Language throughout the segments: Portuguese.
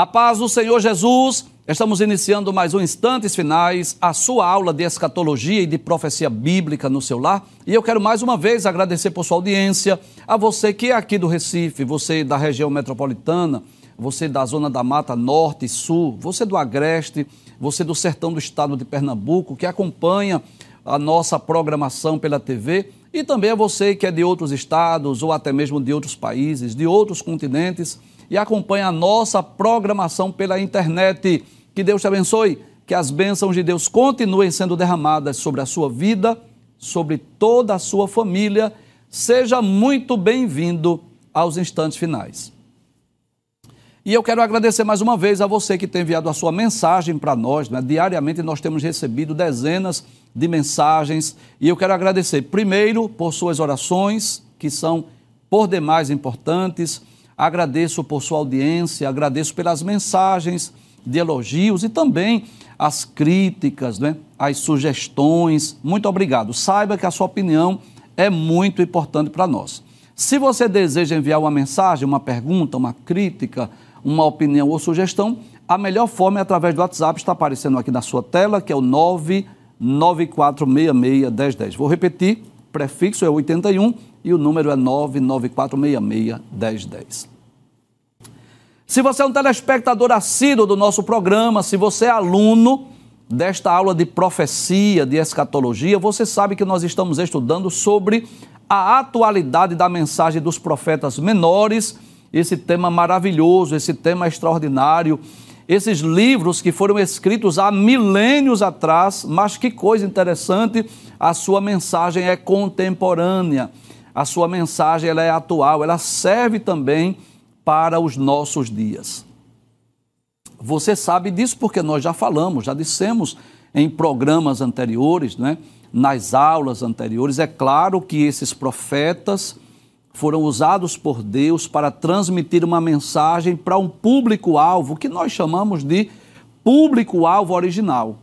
A paz do Senhor Jesus. Estamos iniciando mais um Instantes Finais, a sua aula de escatologia e de profecia bíblica no seu lar. E eu quero mais uma vez agradecer por sua audiência, a você que é aqui do Recife, você da região metropolitana, você da zona da Mata Norte e Sul, você do Agreste, você do sertão do estado de Pernambuco, que acompanha a nossa programação pela TV, e também a você que é de outros estados ou até mesmo de outros países, de outros continentes e acompanha a nossa programação pela internet. Que Deus te abençoe, que as bênçãos de Deus continuem sendo derramadas sobre a sua vida, sobre toda a sua família. Seja muito bem-vindo aos instantes finais. E eu quero agradecer mais uma vez a você que tem enviado a sua mensagem para nós. Né? Diariamente nós temos recebido dezenas de mensagens e eu quero agradecer primeiro por suas orações, que são por demais importantes Agradeço por sua audiência, agradeço pelas mensagens de elogios e também as críticas, né? as sugestões. Muito obrigado. Saiba que a sua opinião é muito importante para nós. Se você deseja enviar uma mensagem, uma pergunta, uma crítica, uma opinião ou sugestão, a melhor forma é através do WhatsApp, está aparecendo aqui na sua tela, que é o 994661010. Vou repetir, prefixo é 81 e o número é 994661010. Se você é um telespectador assíduo do nosso programa, se você é aluno desta aula de profecia, de escatologia, você sabe que nós estamos estudando sobre a atualidade da mensagem dos profetas menores, esse tema maravilhoso, esse tema extraordinário, esses livros que foram escritos há milênios atrás, mas que coisa interessante, a sua mensagem é contemporânea, a sua mensagem ela é atual, ela serve também para os nossos dias. Você sabe disso porque nós já falamos, já dissemos em programas anteriores, né? nas aulas anteriores. É claro que esses profetas foram usados por Deus para transmitir uma mensagem para um público-alvo que nós chamamos de público-alvo original.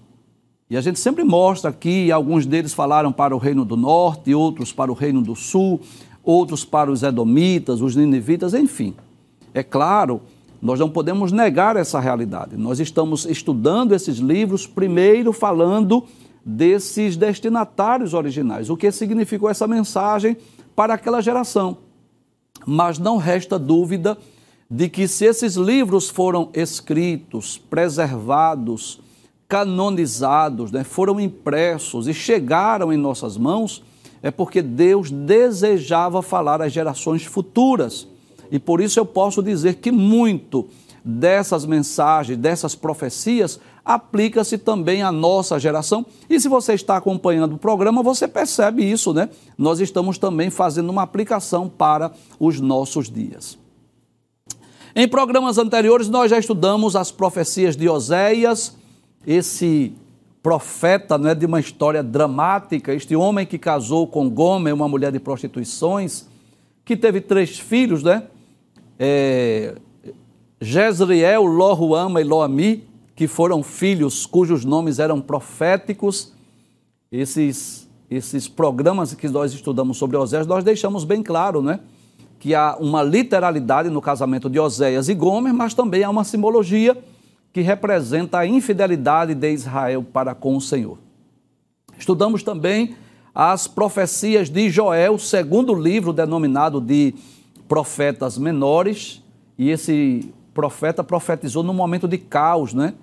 E a gente sempre mostra aqui, alguns deles falaram para o Reino do Norte, outros para o Reino do Sul, outros para os Edomitas, os Ninivitas, enfim. É claro, nós não podemos negar essa realidade. Nós estamos estudando esses livros, primeiro falando desses destinatários originais, o que significou essa mensagem para aquela geração. Mas não resta dúvida de que se esses livros foram escritos, preservados, canonizados, né, foram impressos e chegaram em nossas mãos, é porque Deus desejava falar às gerações futuras. E por isso eu posso dizer que muito dessas mensagens, dessas profecias, aplica-se também à nossa geração. E se você está acompanhando o programa, você percebe isso, né? Nós estamos também fazendo uma aplicação para os nossos dias. Em programas anteriores, nós já estudamos as profecias de Oséias, esse profeta né, de uma história dramática, este homem que casou com Gomer, uma mulher de prostituições, que teve três filhos, né? é, Jezreel, Lohuama e Loami, que foram filhos cujos nomes eram proféticos. Esses, esses programas que nós estudamos sobre Oséias, nós deixamos bem claro, né? Que há uma literalidade no casamento de Oséias e Gomer, mas também há uma simbologia que representa a infidelidade de Israel para com o Senhor. Estudamos também as profecias de Joel, segundo livro denominado de profetas menores, e esse profeta profetizou no momento de caos, né?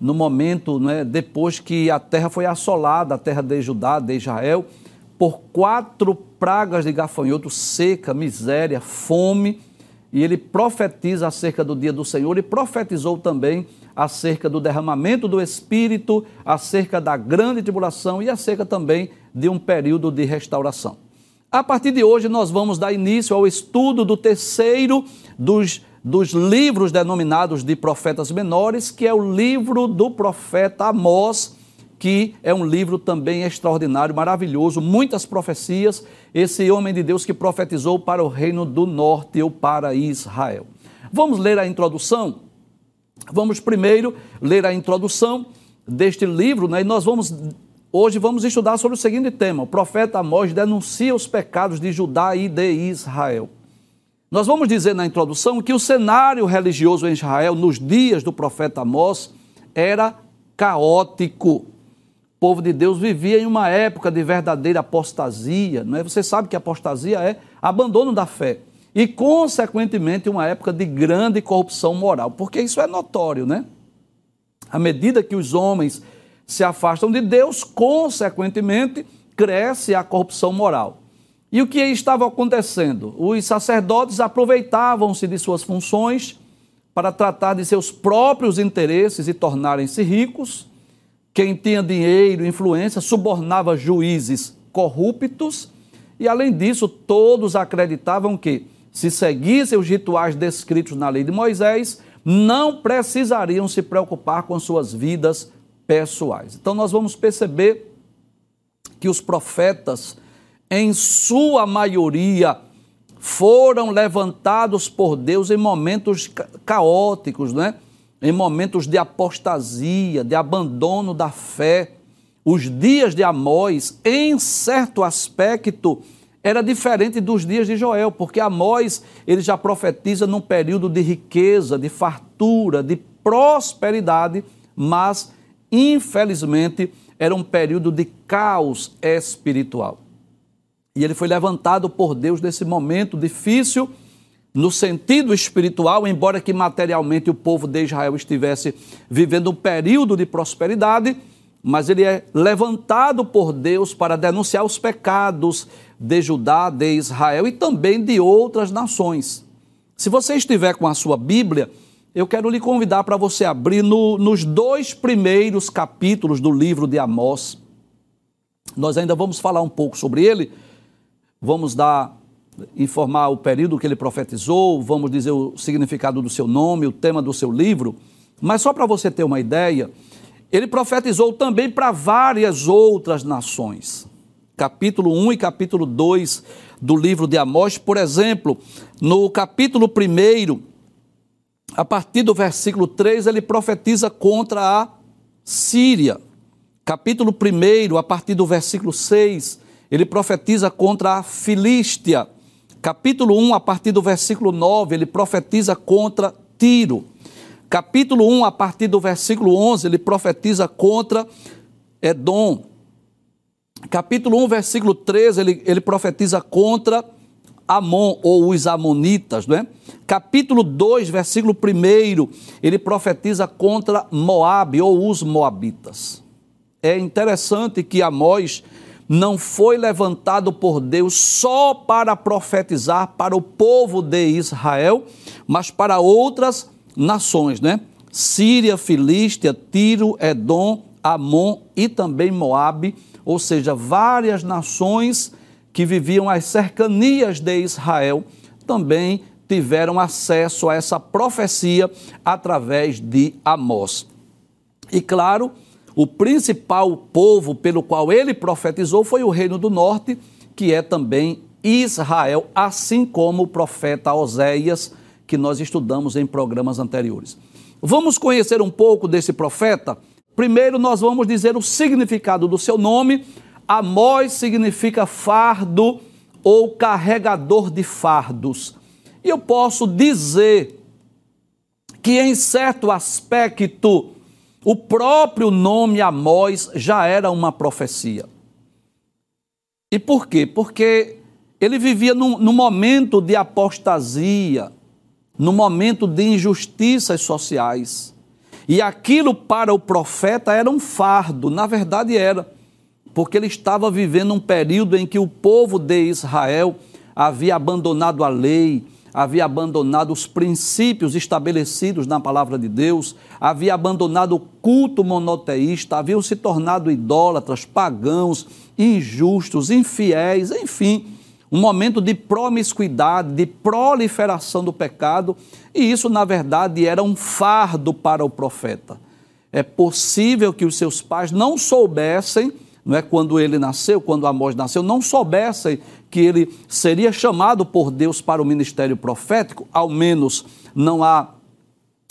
no momento né, depois que a terra foi assolada, a terra de Judá, de Israel, por quatro pragas de gafanhoto, seca, miséria, fome, e ele profetiza acerca do dia do Senhor e profetizou também acerca do derramamento do Espírito, acerca da grande tribulação e acerca também de um período de restauração. A partir de hoje, nós vamos dar início ao estudo do terceiro dos, dos livros denominados de profetas menores, que é o livro do profeta Amós, que é um livro também extraordinário, maravilhoso, muitas profecias. Esse homem de Deus que profetizou para o reino do norte ou para Israel. Vamos ler a introdução? Vamos primeiro ler a introdução deste livro, né? E nós vamos Hoje vamos estudar sobre o seguinte tema: o profeta Amós denuncia os pecados de Judá e de Israel. Nós vamos dizer na introdução que o cenário religioso em Israel nos dias do profeta Amós era caótico. O povo de Deus vivia em uma época de verdadeira apostasia, não é? Você sabe que apostasia é abandono da fé e consequentemente uma época de grande corrupção moral, porque isso é notório, né? À medida que os homens se afastam de Deus, consequentemente cresce a corrupção moral. E o que estava acontecendo? Os sacerdotes aproveitavam-se de suas funções para tratar de seus próprios interesses e tornarem-se ricos. Quem tinha dinheiro, influência, subornava juízes corruptos. E além disso, todos acreditavam que, se seguissem os rituais descritos na lei de Moisés, não precisariam se preocupar com suas vidas pessoais. Então, nós vamos perceber que os profetas em sua maioria, foram levantados por Deus em momentos caóticos, né? em momentos de apostasia, de abandono da fé. Os dias de Amós, em certo aspecto, era diferente dos dias de Joel, porque Amós ele já profetiza num período de riqueza, de fartura, de prosperidade, mas infelizmente era um período de caos espiritual. E ele foi levantado por Deus nesse momento difícil, no sentido espiritual, embora que materialmente o povo de Israel estivesse vivendo um período de prosperidade, mas ele é levantado por Deus para denunciar os pecados de Judá, de Israel e também de outras nações. Se você estiver com a sua Bíblia, eu quero lhe convidar para você abrir no, nos dois primeiros capítulos do livro de Amós. Nós ainda vamos falar um pouco sobre ele, vamos dar informar o período que ele profetizou, vamos dizer o significado do seu nome, o tema do seu livro, mas só para você ter uma ideia, ele profetizou também para várias outras nações. Capítulo 1 e capítulo 2 do livro de Amós, por exemplo, no capítulo 1, a partir do versículo 3, ele profetiza contra a Síria. Capítulo 1, a partir do versículo 6, ele profetiza contra a Filístia. Capítulo 1, a partir do versículo 9, ele profetiza contra Tiro. Capítulo 1, a partir do versículo 11, ele profetiza contra Edom. Capítulo 1, versículo 13, ele, ele profetiza contra Amon ou os Amonitas, não é? Capítulo 2, versículo 1, ele profetiza contra Moabe ou os Moabitas. É interessante que Amós não foi levantado por Deus só para profetizar para o povo de Israel, mas para outras nações, né? Síria, Filístia, Tiro, Edom, Amon e também Moabe, ou seja, várias nações que viviam às cercanias de Israel também tiveram acesso a essa profecia através de Amós. E claro, o principal povo pelo qual ele profetizou foi o Reino do Norte, que é também Israel, assim como o profeta Oséias, que nós estudamos em programas anteriores. Vamos conhecer um pouco desse profeta? Primeiro, nós vamos dizer o significado do seu nome. Amós significa fardo ou carregador de fardos. E eu posso dizer que, em certo aspecto, o próprio nome Amós já era uma profecia. E por quê? Porque ele vivia num, num momento de apostasia, num momento de injustiças sociais. E aquilo para o profeta era um fardo, na verdade era, porque ele estava vivendo um período em que o povo de Israel havia abandonado a lei, havia abandonado os princípios estabelecidos na palavra de Deus, havia abandonado o culto monoteísta, haviam se tornado idólatras, pagãos, injustos, infiéis, enfim, um momento de promiscuidade, de proliferação do pecado, e isso, na verdade, era um fardo para o profeta. É possível que os seus pais não soubessem não é quando ele nasceu, quando Amós nasceu, não soubessem que ele seria chamado por Deus para o ministério profético, ao menos não há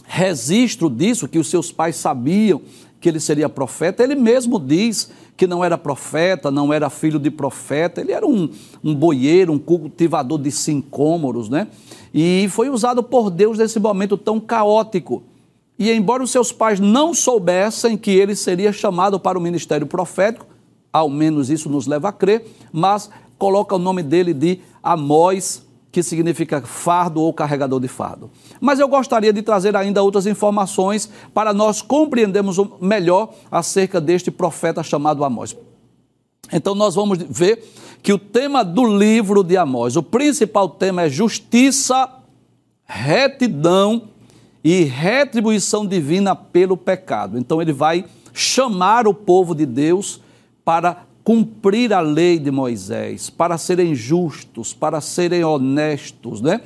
registro disso, que os seus pais sabiam que ele seria profeta. Ele mesmo diz que não era profeta, não era filho de profeta, ele era um, um boieiro, um cultivador de sincômoros, né? E foi usado por Deus nesse momento tão caótico. E embora os seus pais não soubessem que ele seria chamado para o ministério profético, ao menos isso nos leva a crer, mas coloca o nome dele de Amós, que significa fardo ou carregador de fardo. Mas eu gostaria de trazer ainda outras informações para nós compreendermos melhor acerca deste profeta chamado Amós. Então nós vamos ver que o tema do livro de Amós, o principal tema é justiça, retidão e retribuição divina pelo pecado. Então ele vai chamar o povo de Deus para cumprir a lei de Moisés, para serem justos, para serem honestos, né?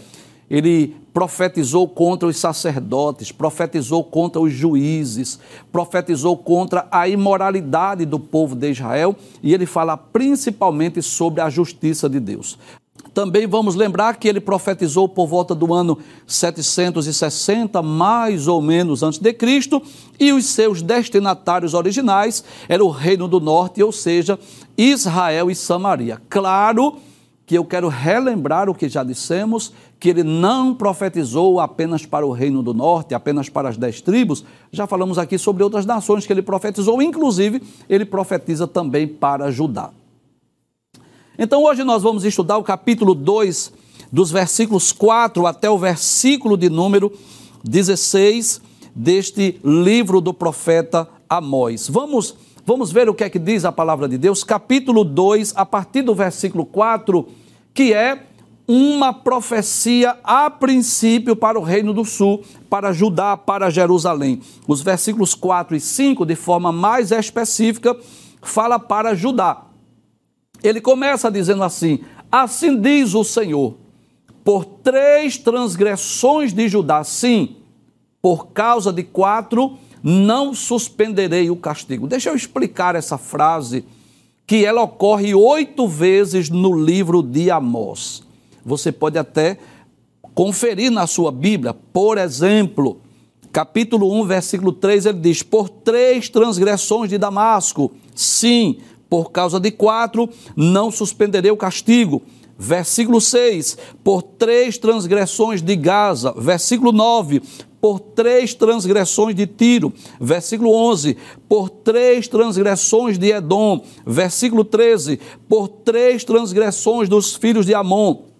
Ele profetizou contra os sacerdotes, profetizou contra os juízes, profetizou contra a imoralidade do povo de Israel e ele fala principalmente sobre a justiça de Deus. Também vamos lembrar que ele profetizou por volta do ano 760, mais ou menos antes de Cristo, e os seus destinatários originais eram o Reino do Norte, ou seja, Israel e Samaria. Claro que eu quero relembrar o que já dissemos, que ele não profetizou apenas para o Reino do Norte, apenas para as dez tribos. Já falamos aqui sobre outras nações que ele profetizou, inclusive ele profetiza também para Judá. Então hoje nós vamos estudar o capítulo 2, dos versículos 4 até o versículo de número 16 deste livro do profeta Amós. Vamos, vamos ver o que é que diz a palavra de Deus, capítulo 2, a partir do versículo 4, que é uma profecia a princípio para o Reino do Sul, para Judá, para Jerusalém. Os versículos 4 e 5, de forma mais específica, fala para Judá. Ele começa dizendo assim: Assim diz o Senhor, por três transgressões de Judá, sim, por causa de quatro, não suspenderei o castigo. Deixa eu explicar essa frase, que ela ocorre oito vezes no livro de Amós. Você pode até conferir na sua Bíblia, por exemplo, capítulo 1, versículo 3, ele diz: Por três transgressões de Damasco, sim, por causa de quatro, não suspenderei o castigo. Versículo 6, por três transgressões de Gaza. Versículo 9, por três transgressões de Tiro. Versículo 11, por três transgressões de Edom. Versículo 13, por três transgressões dos filhos de Amon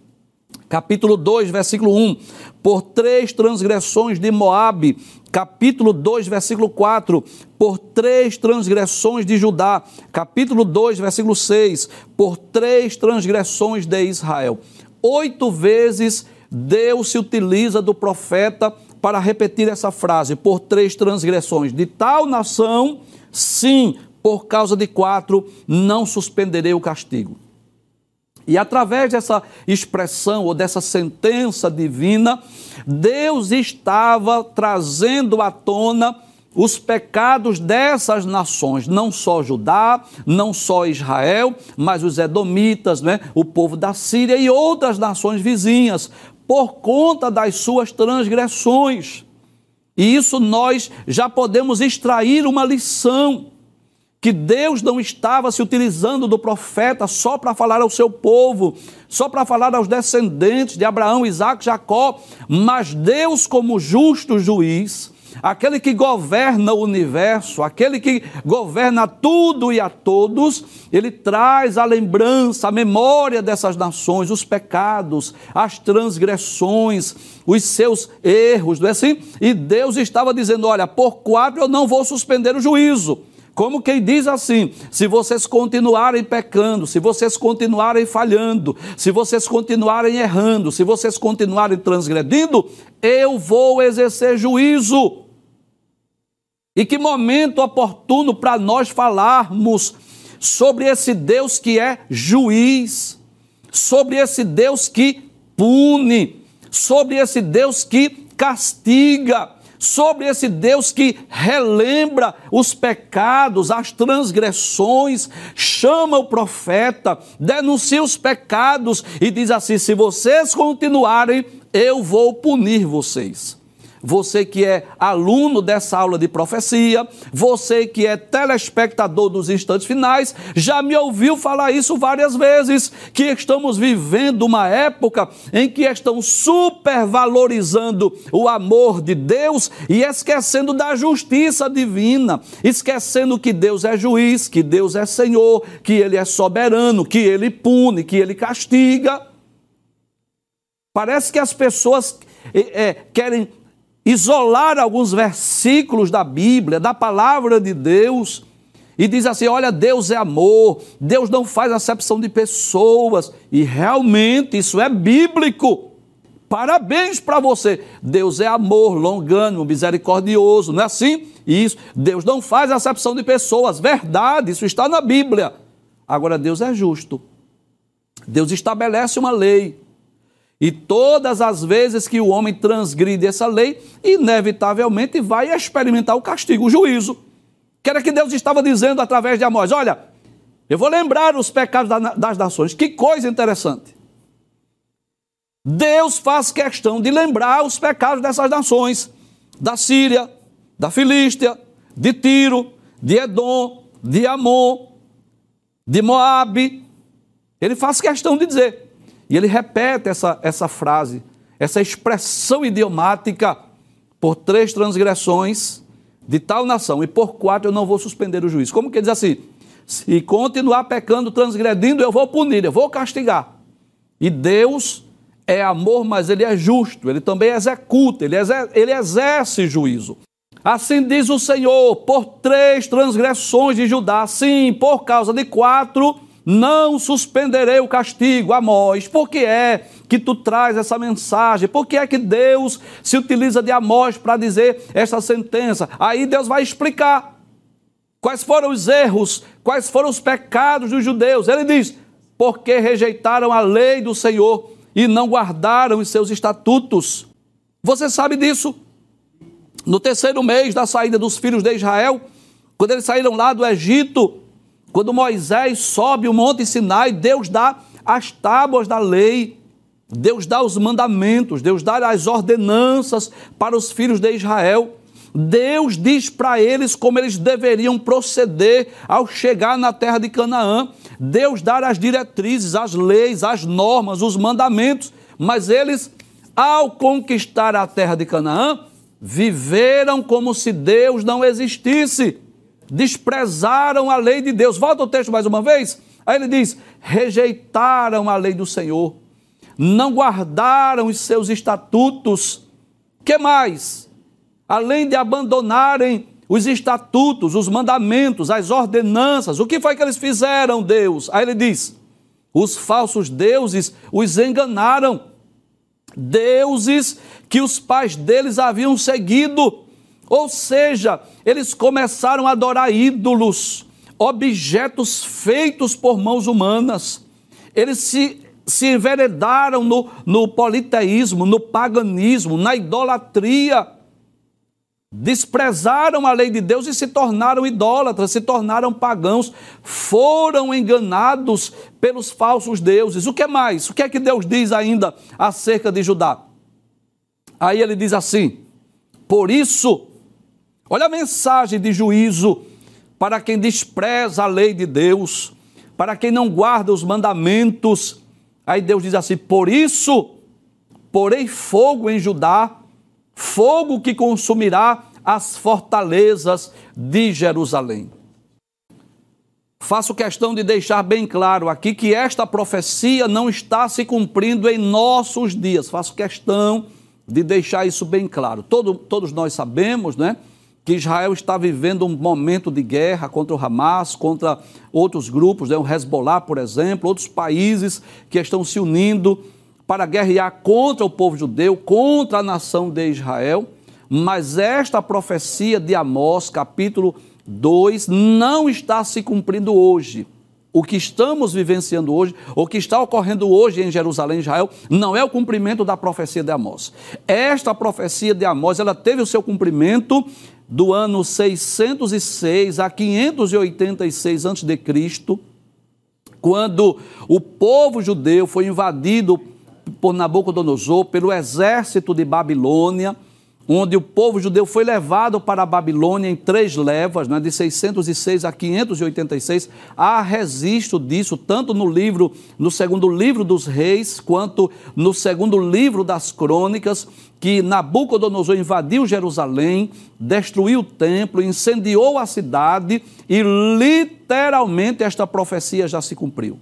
capítulo 2, versículo 1, por três transgressões de Moabe, capítulo 2, versículo 4, por três transgressões de Judá, capítulo 2, versículo 6, por três transgressões de Israel. Oito vezes Deus se utiliza do profeta para repetir essa frase, por três transgressões de tal nação, sim, por causa de quatro, não suspenderei o castigo. E através dessa expressão ou dessa sentença divina, Deus estava trazendo à tona os pecados dessas nações, não só Judá, não só Israel, mas os Edomitas, né, o povo da Síria e outras nações vizinhas, por conta das suas transgressões. E isso nós já podemos extrair uma lição que Deus não estava se utilizando do profeta só para falar ao seu povo, só para falar aos descendentes de Abraão, Isaac, Jacó, mas Deus, como justo juiz, aquele que governa o universo, aquele que governa tudo e a todos, ele traz a lembrança, a memória dessas nações, os pecados, as transgressões, os seus erros, não é assim? E Deus estava dizendo: olha, por quatro eu não vou suspender o juízo. Como quem diz assim: se vocês continuarem pecando, se vocês continuarem falhando, se vocês continuarem errando, se vocês continuarem transgredindo, eu vou exercer juízo. E que momento oportuno para nós falarmos sobre esse Deus que é juiz, sobre esse Deus que pune, sobre esse Deus que castiga sobre esse Deus que relembra os pecados, as transgressões, chama o profeta, denuncia os pecados e diz assim: se vocês continuarem, eu vou punir vocês. Você que é aluno dessa aula de profecia, você que é telespectador dos instantes finais, já me ouviu falar isso várias vezes, que estamos vivendo uma época em que estão supervalorizando o amor de Deus e esquecendo da justiça divina, esquecendo que Deus é juiz, que Deus é Senhor, que Ele é soberano, que Ele pune, que Ele castiga. Parece que as pessoas é, querem isolar alguns versículos da Bíblia, da palavra de Deus, e diz assim: olha, Deus é amor, Deus não faz acepção de pessoas, e realmente isso é bíblico. Parabéns para você. Deus é amor, longânimo, misericordioso, não é assim? Isso. Deus não faz acepção de pessoas, verdade, isso está na Bíblia. Agora, Deus é justo. Deus estabelece uma lei. E todas as vezes que o homem transgride essa lei, inevitavelmente vai experimentar o castigo, o juízo. Que era que Deus estava dizendo através de Amós: Olha, eu vou lembrar os pecados das nações. Que coisa interessante. Deus faz questão de lembrar os pecados dessas nações: da Síria, da Filístia, de Tiro, de Edom, de Amon, de Moabe. Ele faz questão de dizer. E ele repete essa, essa frase, essa expressão idiomática, por três transgressões de tal nação, e por quatro eu não vou suspender o juízo. Como que diz assim? Se continuar pecando, transgredindo, eu vou punir, eu vou castigar. E Deus é amor, mas ele é justo, ele também executa, ele, exer ele exerce juízo. Assim diz o Senhor, por três transgressões de Judá, sim, por causa de quatro, não suspenderei o castigo, Amós. Por que é que tu traz essa mensagem? Por que é que Deus se utiliza de Amós para dizer essa sentença? Aí Deus vai explicar quais foram os erros, quais foram os pecados dos judeus. Ele diz: porque rejeitaram a lei do Senhor e não guardaram os seus estatutos. Você sabe disso? No terceiro mês da saída dos filhos de Israel, quando eles saíram lá do Egito, quando Moisés sobe o monte Sinai, Deus dá as tábuas da lei, Deus dá os mandamentos, Deus dá as ordenanças para os filhos de Israel. Deus diz para eles como eles deveriam proceder ao chegar na terra de Canaã. Deus dá as diretrizes, as leis, as normas, os mandamentos, mas eles, ao conquistar a terra de Canaã, viveram como se Deus não existisse desprezaram a lei de Deus. Volta o texto mais uma vez. Aí ele diz: rejeitaram a lei do Senhor, não guardaram os seus estatutos. Que mais? Além de abandonarem os estatutos, os mandamentos, as ordenanças, o que foi que eles fizeram, Deus? Aí ele diz: os falsos deuses os enganaram. Deuses que os pais deles haviam seguido ou seja, eles começaram a adorar ídolos, objetos feitos por mãos humanas. Eles se, se enveredaram no, no politeísmo, no paganismo, na idolatria. Desprezaram a lei de Deus e se tornaram idólatras, se tornaram pagãos, foram enganados pelos falsos deuses. O que mais? O que é que Deus diz ainda acerca de Judá? Aí ele diz assim: Por isso Olha a mensagem de juízo para quem despreza a lei de Deus, para quem não guarda os mandamentos. Aí Deus diz assim: Por isso, porei fogo em Judá, fogo que consumirá as fortalezas de Jerusalém. Faço questão de deixar bem claro aqui que esta profecia não está se cumprindo em nossos dias. Faço questão de deixar isso bem claro. Todo, todos nós sabemos, né? Que Israel está vivendo um momento de guerra contra o Hamas, contra outros grupos, né, o Hezbollah, por exemplo, outros países que estão se unindo para guerrear contra o povo judeu, contra a nação de Israel. Mas esta profecia de Amós, capítulo 2, não está se cumprindo hoje. O que estamos vivenciando hoje, o que está ocorrendo hoje em Jerusalém, Israel, não é o cumprimento da profecia de Amós. Esta profecia de Amós, ela teve o seu cumprimento do ano 606 a 586 a.C., quando o povo judeu foi invadido por Nabucodonosor, pelo exército de Babilônia, onde o povo judeu foi levado para a Babilônia em três levas, né, de 606 a 586. Há registro disso tanto no livro, no segundo livro dos reis, quanto no segundo livro das crônicas, que Nabucodonosor invadiu Jerusalém, destruiu o templo, incendiou a cidade e literalmente esta profecia já se cumpriu.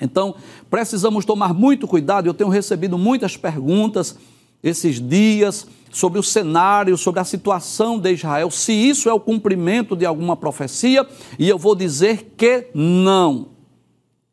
Então, precisamos tomar muito cuidado. Eu tenho recebido muitas perguntas esses dias sobre o cenário, sobre a situação de Israel, se isso é o cumprimento de alguma profecia, e eu vou dizer que não.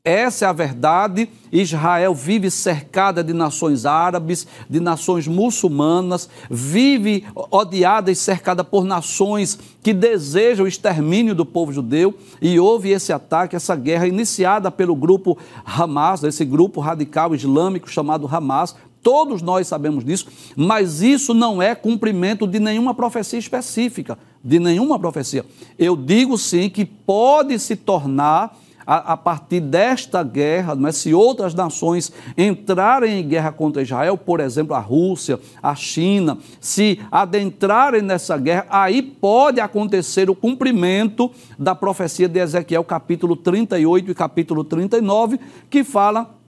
Essa é a verdade. Israel vive cercada de nações árabes, de nações muçulmanas, vive odiada e cercada por nações que desejam o extermínio do povo judeu. E houve esse ataque, essa guerra iniciada pelo grupo Hamas, esse grupo radical islâmico chamado Hamas, Todos nós sabemos disso, mas isso não é cumprimento de nenhuma profecia específica, de nenhuma profecia. Eu digo sim que pode se tornar a, partir desta guerra, é? se outras nações entrarem em guerra contra Israel, por exemplo, a Rússia, a China, se adentrarem nessa guerra, aí pode acontecer o cumprimento da profecia de Ezequiel, capítulo 38 e capítulo 39, que fala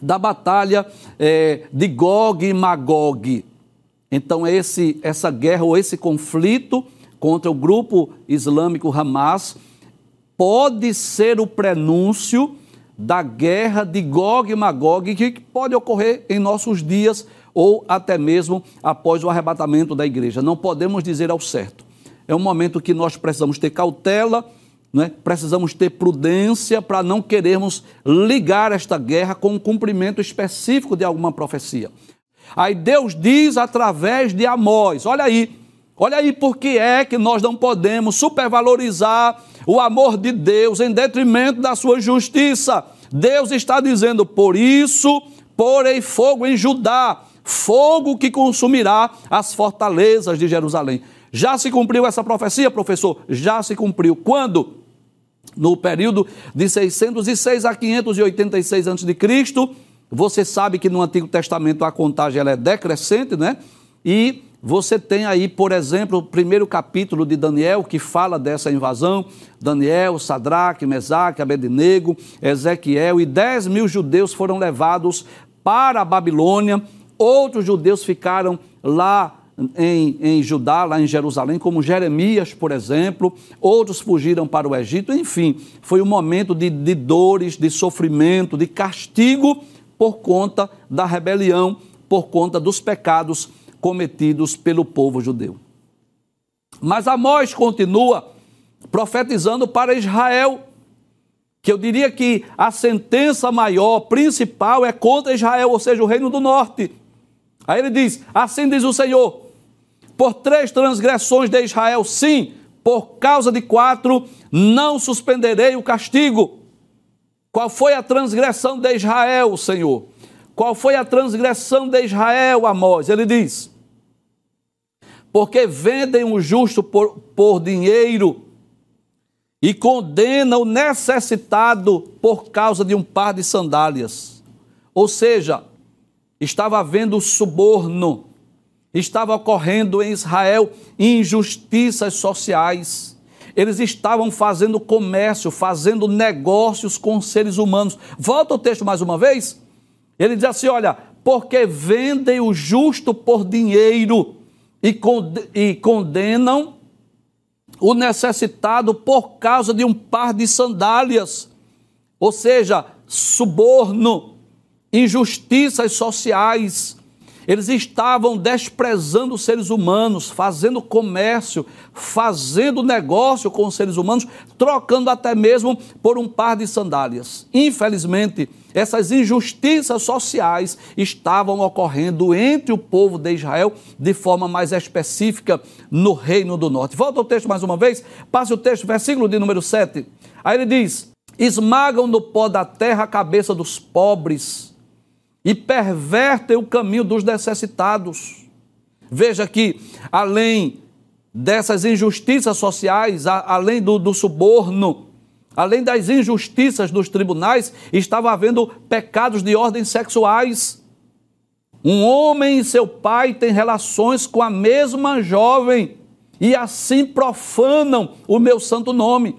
da batalha é, de Gog e Magog. Então, esse, essa guerra ou esse conflito contra o grupo islâmico Hamas pode ser o prenúncio da guerra de Gog e Magog, que pode ocorrer em nossos dias ou até mesmo após o arrebatamento da igreja. Não podemos dizer ao certo. É um momento que nós precisamos ter cautela né? Precisamos ter prudência para não querermos ligar esta guerra com um cumprimento específico de alguma profecia. Aí Deus diz através de Amós: olha aí, olha aí por que é que nós não podemos supervalorizar o amor de Deus em detrimento da sua justiça. Deus está dizendo: por isso porei fogo em Judá, fogo que consumirá as fortalezas de Jerusalém. Já se cumpriu essa profecia, professor? Já se cumpriu. Quando? No período de 606 a 586 a.C. Você sabe que no Antigo Testamento a contagem ela é decrescente, né? E você tem aí, por exemplo, o primeiro capítulo de Daniel, que fala dessa invasão. Daniel, Sadraque, Mesaque, Abednego, Ezequiel e 10 mil judeus foram levados para a Babilônia. Outros judeus ficaram lá em, em Judá, lá em Jerusalém, como Jeremias, por exemplo, outros fugiram para o Egito, enfim, foi um momento de, de dores, de sofrimento, de castigo por conta da rebelião, por conta dos pecados cometidos pelo povo judeu. Mas Amós continua profetizando para Israel, que eu diria que a sentença maior, principal, é contra Israel, ou seja, o reino do norte. Aí ele diz: Assim diz o Senhor, por três transgressões de Israel, sim, por causa de quatro, não suspenderei o castigo. Qual foi a transgressão de Israel, Senhor? Qual foi a transgressão de Israel, Amós? Ele diz: Porque vendem o justo por, por dinheiro e condenam o necessitado por causa de um par de sandálias. Ou seja, estava havendo suborno Estava ocorrendo em Israel injustiças sociais. Eles estavam fazendo comércio, fazendo negócios com seres humanos. Volta o texto mais uma vez. Ele diz assim: olha, porque vendem o justo por dinheiro e condenam o necessitado por causa de um par de sandálias. Ou seja, suborno, injustiças sociais eles estavam desprezando os seres humanos, fazendo comércio, fazendo negócio com os seres humanos, trocando até mesmo por um par de sandálias. Infelizmente, essas injustiças sociais estavam ocorrendo entre o povo de Israel de forma mais específica no Reino do Norte. Volta ao texto mais uma vez, passe o texto, versículo de número 7. Aí ele diz: Esmagam no pó da terra a cabeça dos pobres e pervertem o caminho dos necessitados. Veja que, além dessas injustiças sociais, além do, do suborno, além das injustiças dos tribunais, estava havendo pecados de ordem sexuais. Um homem e seu pai têm relações com a mesma jovem e assim profanam o meu santo nome.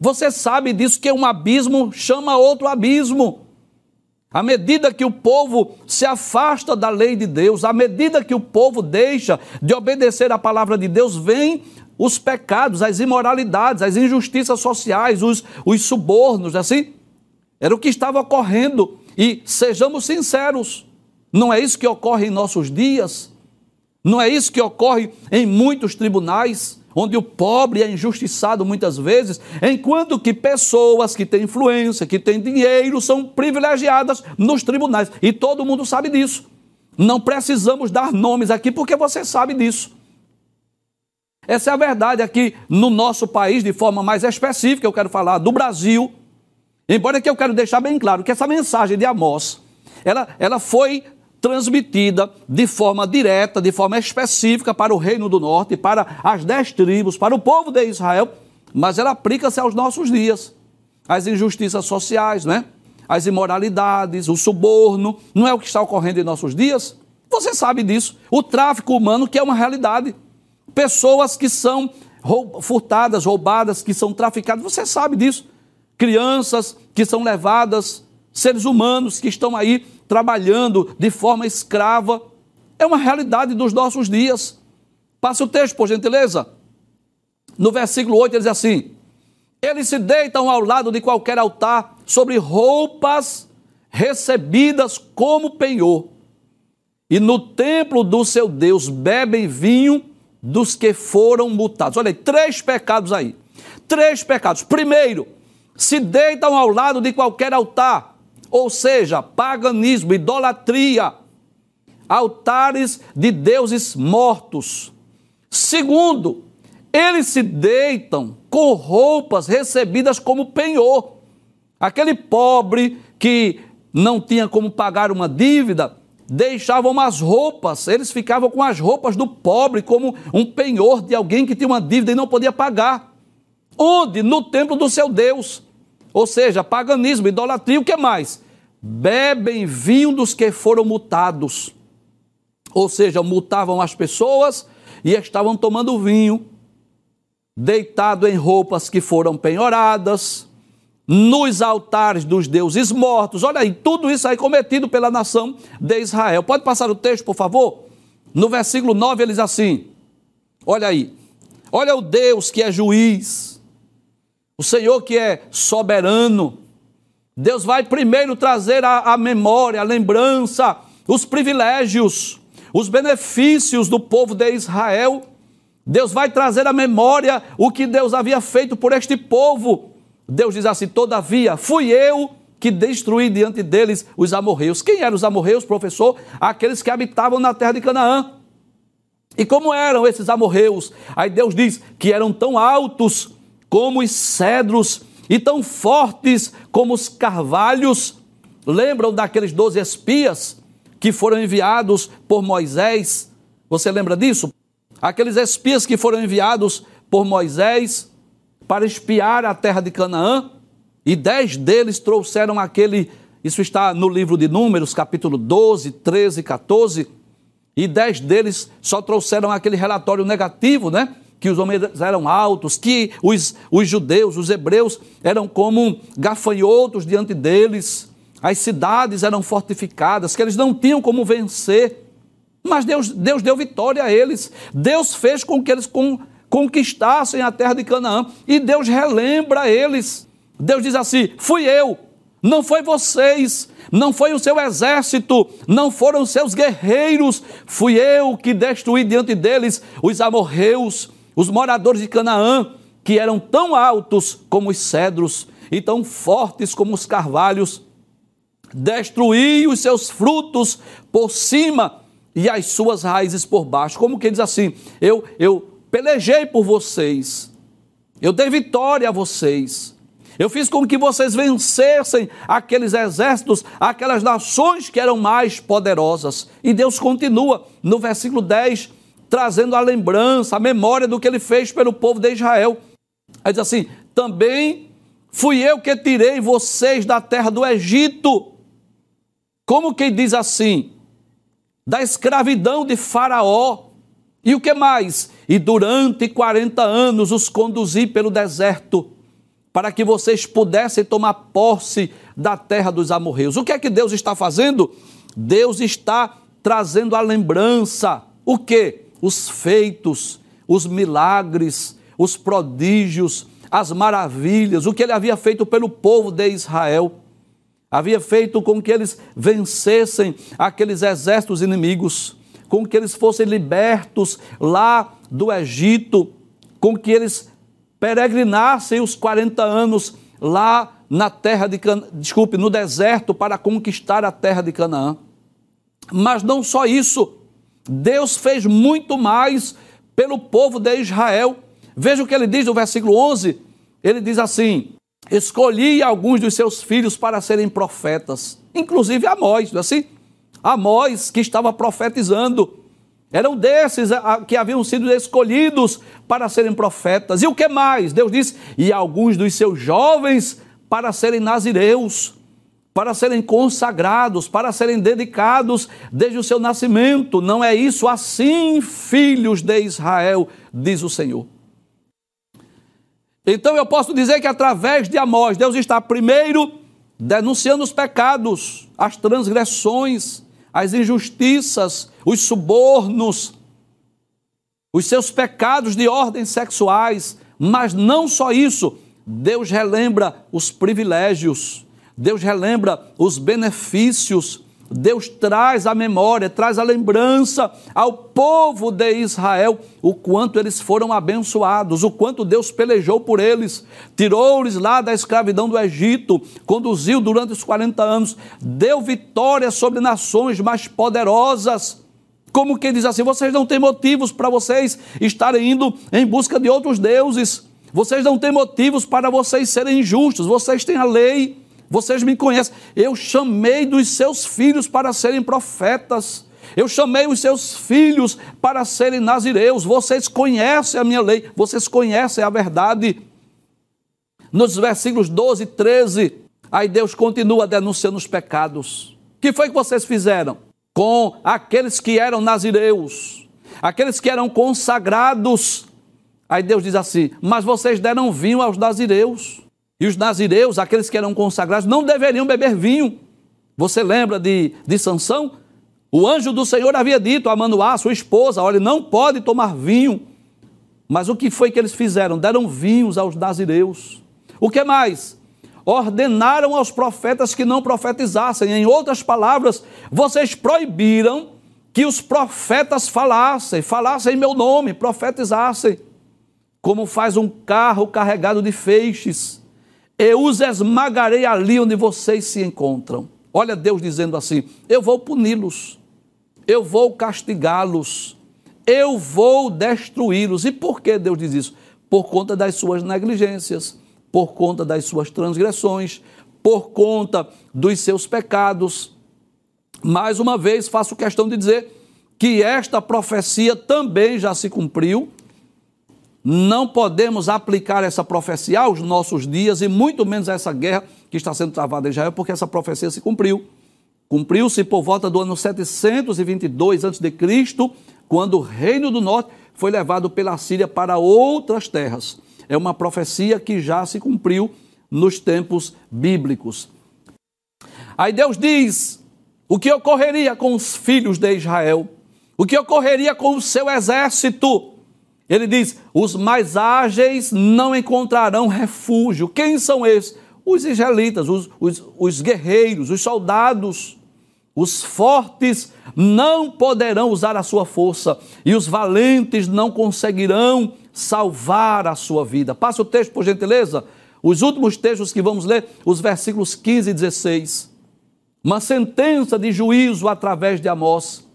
Você sabe disso que um abismo chama outro abismo. À medida que o povo se afasta da lei de Deus, à medida que o povo deixa de obedecer à palavra de Deus, vem os pecados, as imoralidades, as injustiças sociais, os, os subornos, assim. Era o que estava ocorrendo. E sejamos sinceros, não é isso que ocorre em nossos dias? Não é isso que ocorre em muitos tribunais? Onde o pobre é injustiçado muitas vezes, enquanto que pessoas que têm influência, que têm dinheiro, são privilegiadas nos tribunais. E todo mundo sabe disso. Não precisamos dar nomes aqui porque você sabe disso. Essa é a verdade aqui no nosso país, de forma mais específica, eu quero falar do Brasil. Embora que eu quero deixar bem claro que essa mensagem de Amós, ela, ela foi transmitida de forma direta, de forma específica para o Reino do Norte, para as dez tribos, para o povo de Israel, mas ela aplica-se aos nossos dias. As injustiças sociais, né? as imoralidades, o suborno, não é o que está ocorrendo em nossos dias? Você sabe disso. O tráfico humano, que é uma realidade. Pessoas que são furtadas, roubadas, que são traficadas, você sabe disso. Crianças que são levadas, seres humanos que estão aí trabalhando de forma escrava. É uma realidade dos nossos dias. Passe o texto, por gentileza. No versículo 8 ele diz assim: Eles se deitam ao lado de qualquer altar sobre roupas recebidas como penhor. E no templo do seu Deus bebem vinho dos que foram mutados. Olha aí, três pecados aí. Três pecados. Primeiro, se deitam ao lado de qualquer altar ou seja, paganismo, idolatria, altares de deuses mortos. Segundo, eles se deitam com roupas recebidas como penhor. Aquele pobre que não tinha como pagar uma dívida, deixavam umas roupas, eles ficavam com as roupas do pobre como um penhor de alguém que tinha uma dívida e não podia pagar. Onde? No templo do seu Deus. Ou seja, paganismo, idolatria, o que mais? bebem vinho dos que foram mutados. Ou seja, mutavam as pessoas e estavam tomando vinho, deitado em roupas que foram penhoradas, nos altares dos deuses mortos. Olha aí, tudo isso aí cometido pela nação de Israel. Pode passar o texto, por favor? No versículo 9 ele diz assim: Olha aí. Olha o Deus que é juiz, o Senhor que é soberano, Deus vai primeiro trazer a memória, a lembrança, os privilégios, os benefícios do povo de Israel. Deus vai trazer à memória o que Deus havia feito por este povo. Deus diz assim: Todavia, fui eu que destruí diante deles os amorreus. Quem eram os amorreus, professor? Aqueles que habitavam na terra de Canaã. E como eram esses amorreus? Aí Deus diz que eram tão altos como os cedros e tão fortes como os carvalhos. Lembram daqueles doze espias que foram enviados por Moisés? Você lembra disso? Aqueles espias que foram enviados por Moisés para espiar a terra de Canaã, e dez deles trouxeram aquele. Isso está no livro de Números, capítulo 12, 13 e 14. E dez deles só trouxeram aquele relatório negativo, né? Que os homens eram altos, que os, os judeus, os hebreus, eram como gafanhotos diante deles, as cidades eram fortificadas, que eles não tinham como vencer. Mas Deus, Deus deu vitória a eles. Deus fez com que eles conquistassem a terra de Canaã. E Deus relembra eles. Deus diz assim: Fui eu, não foi vocês, não foi o seu exército, não foram seus guerreiros, fui eu que destruí diante deles os amorreus, os moradores de Canaã, que eram tão altos como os cedros e tão fortes como os carvalhos, destruí os seus frutos por cima e as suas raízes por baixo. Como que diz assim? Eu, eu pelejei por vocês, eu dei vitória a vocês. Eu fiz com que vocês vencessem aqueles exércitos, aquelas nações que eram mais poderosas. E Deus continua no versículo 10: trazendo a lembrança, a memória do que ele fez pelo povo de Israel. Aí diz assim: também fui eu que tirei vocês da terra do Egito. Como quem diz assim? da escravidão de Faraó. E o que mais? E durante 40 anos os conduzi pelo deserto, para que vocês pudessem tomar posse da terra dos amorreus. O que é que Deus está fazendo? Deus está trazendo a lembrança. O que? Os feitos, os milagres, os prodígios, as maravilhas, o que ele havia feito pelo povo de Israel. Havia feito com que eles vencessem aqueles exércitos inimigos, com que eles fossem libertos lá do Egito, com que eles peregrinassem os 40 anos lá na terra de Can... desculpe, no deserto para conquistar a terra de Canaã. Mas não só isso, Deus fez muito mais pelo povo de Israel. Veja o que ele diz no versículo 11. Ele diz assim: Escolhi alguns dos seus filhos para serem profetas, inclusive Amós, não é assim? Amós, que estava profetizando, eram desses que haviam sido escolhidos para serem profetas. E o que mais? Deus disse: E alguns dos seus jovens para serem nazireus para serem consagrados, para serem dedicados desde o seu nascimento. Não é isso assim, filhos de Israel, diz o Senhor. Então eu posso dizer que através de Amós, Deus está primeiro denunciando os pecados, as transgressões, as injustiças, os subornos, os seus pecados de ordem sexuais, mas não só isso, Deus relembra os privilégios, Deus relembra os benefícios, Deus traz a memória, traz a lembrança ao povo de Israel o quanto eles foram abençoados, o quanto Deus pelejou por eles, tirou-lhes lá da escravidão do Egito, conduziu durante os 40 anos, deu vitória sobre nações mais poderosas. Como quem diz assim: vocês não têm motivos para vocês estarem indo em busca de outros deuses, vocês não têm motivos para vocês serem injustos, vocês têm a lei vocês me conhecem. Eu chamei dos seus filhos para serem profetas. Eu chamei os seus filhos para serem nazireus. Vocês conhecem a minha lei. Vocês conhecem a verdade. Nos versículos 12 e 13, aí Deus continua denunciando os pecados. O que foi que vocês fizeram? Com aqueles que eram nazireus, aqueles que eram consagrados. Aí Deus diz assim: Mas vocês deram vinho aos nazireus. E os nazireus, aqueles que eram consagrados, não deveriam beber vinho. Você lembra de, de Sansão? O anjo do Senhor havia dito a Manoá, sua esposa, olha, não pode tomar vinho. Mas o que foi que eles fizeram? Deram vinhos aos nazireus. O que mais? Ordenaram aos profetas que não profetizassem. Em outras palavras, vocês proibiram que os profetas falassem, falassem em meu nome, profetizassem. Como faz um carro carregado de feixes eu os esmagarei ali onde vocês se encontram. Olha Deus dizendo assim: eu vou puni-los, eu vou castigá-los, eu vou destruí-los. E por que Deus diz isso? Por conta das suas negligências, por conta das suas transgressões, por conta dos seus pecados. Mais uma vez, faço questão de dizer que esta profecia também já se cumpriu não podemos aplicar essa profecia aos nossos dias e muito menos a essa guerra que está sendo travada em Israel, porque essa profecia se cumpriu. Cumpriu-se por volta do ano 722 a.C., quando o reino do norte foi levado pela Síria para outras terras. É uma profecia que já se cumpriu nos tempos bíblicos. Aí Deus diz o que ocorreria com os filhos de Israel, o que ocorreria com o seu exército ele diz: os mais ágeis não encontrarão refúgio. Quem são esses? Os israelitas, os, os, os guerreiros, os soldados. Os fortes não poderão usar a sua força e os valentes não conseguirão salvar a sua vida. Passa o texto, por gentileza. Os últimos textos que vamos ler, os versículos 15 e 16. Uma sentença de juízo através de Amós.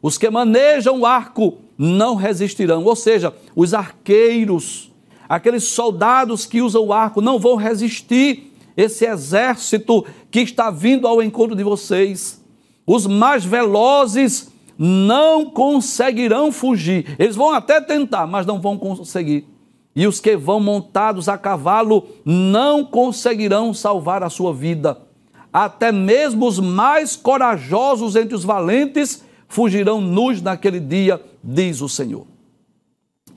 Os que manejam o arco não resistirão. Ou seja, os arqueiros, aqueles soldados que usam o arco, não vão resistir esse exército que está vindo ao encontro de vocês. Os mais velozes não conseguirão fugir. Eles vão até tentar, mas não vão conseguir. E os que vão montados a cavalo não conseguirão salvar a sua vida. Até mesmo os mais corajosos entre os valentes fugirão nus naquele dia, diz o Senhor.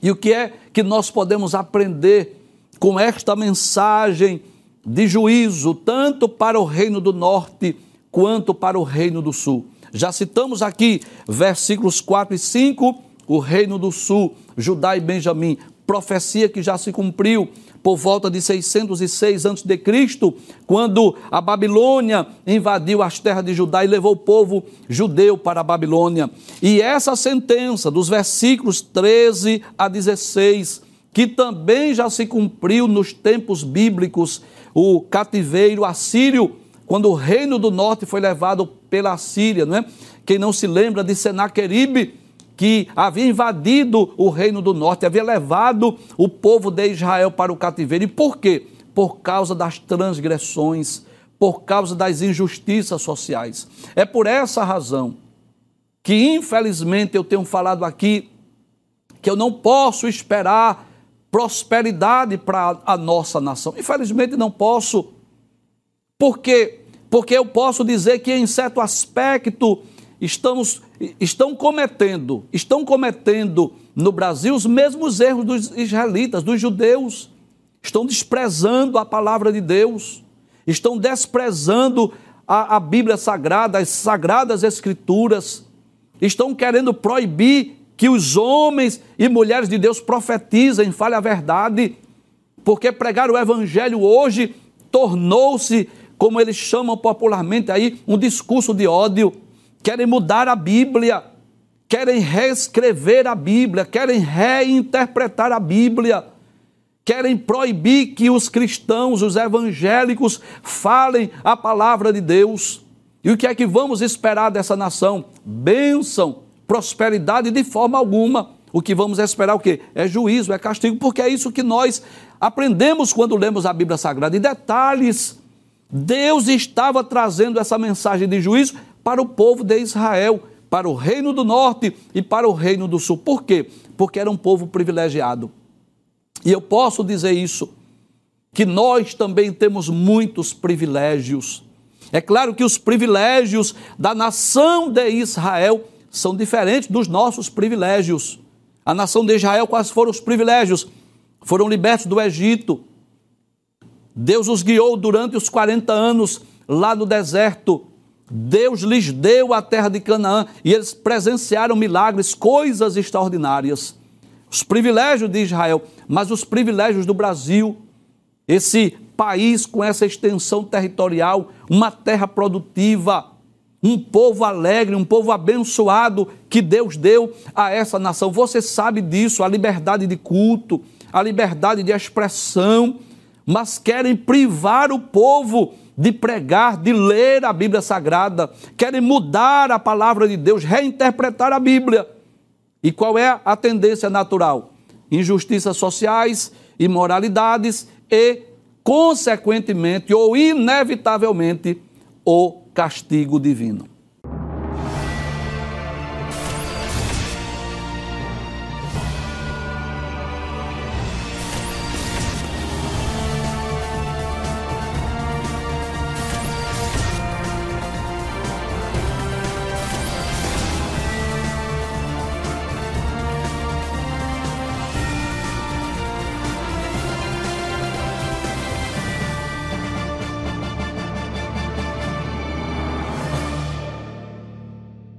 E o que é que nós podemos aprender com esta mensagem de juízo, tanto para o reino do norte quanto para o reino do sul? Já citamos aqui versículos 4 e 5, o reino do sul, Judá e Benjamim, profecia que já se cumpriu por volta de 606 a.C., quando a Babilônia invadiu as terras de Judá e levou o povo judeu para a Babilônia. E essa sentença, dos versículos 13 a 16, que também já se cumpriu nos tempos bíblicos, o cativeiro assírio, quando o reino do norte foi levado pela Síria, não é? Quem não se lembra de Senaqueribe, que havia invadido o reino do norte, havia levado o povo de Israel para o cativeiro. E por quê? Por causa das transgressões, por causa das injustiças sociais. É por essa razão que, infelizmente, eu tenho falado aqui que eu não posso esperar prosperidade para a nossa nação. Infelizmente, não posso. Por quê? Porque eu posso dizer que, em certo aspecto, estamos, estão cometendo, estão cometendo no Brasil os mesmos erros dos israelitas, dos judeus. Estão desprezando a palavra de Deus, estão desprezando a, a Bíblia Sagrada, as sagradas Escrituras, estão querendo proibir que os homens e mulheres de Deus profetizem, falem a verdade, porque pregar o Evangelho hoje tornou-se, como eles chamam popularmente aí, um discurso de ódio querem mudar a Bíblia, querem reescrever a Bíblia, querem reinterpretar a Bíblia, querem proibir que os cristãos, os evangélicos, falem a palavra de Deus. E o que é que vamos esperar dessa nação? Bênção, prosperidade de forma alguma. O que vamos esperar o quê? É juízo, é castigo, porque é isso que nós aprendemos quando lemos a Bíblia Sagrada. E detalhes, Deus estava trazendo essa mensagem de juízo para o povo de Israel, para o reino do norte e para o reino do sul. Por quê? Porque era um povo privilegiado. E eu posso dizer isso, que nós também temos muitos privilégios. É claro que os privilégios da nação de Israel são diferentes dos nossos privilégios. A nação de Israel, quais foram os privilégios? Foram libertos do Egito. Deus os guiou durante os 40 anos lá no deserto Deus lhes deu a terra de Canaã e eles presenciaram milagres, coisas extraordinárias. Os privilégios de Israel, mas os privilégios do Brasil, esse país com essa extensão territorial, uma terra produtiva, um povo alegre, um povo abençoado que Deus deu a essa nação. Você sabe disso, a liberdade de culto, a liberdade de expressão, mas querem privar o povo de pregar, de ler a Bíblia Sagrada, querem mudar a palavra de Deus, reinterpretar a Bíblia. E qual é a tendência natural? Injustiças sociais, imoralidades e, consequentemente ou inevitavelmente, o castigo divino.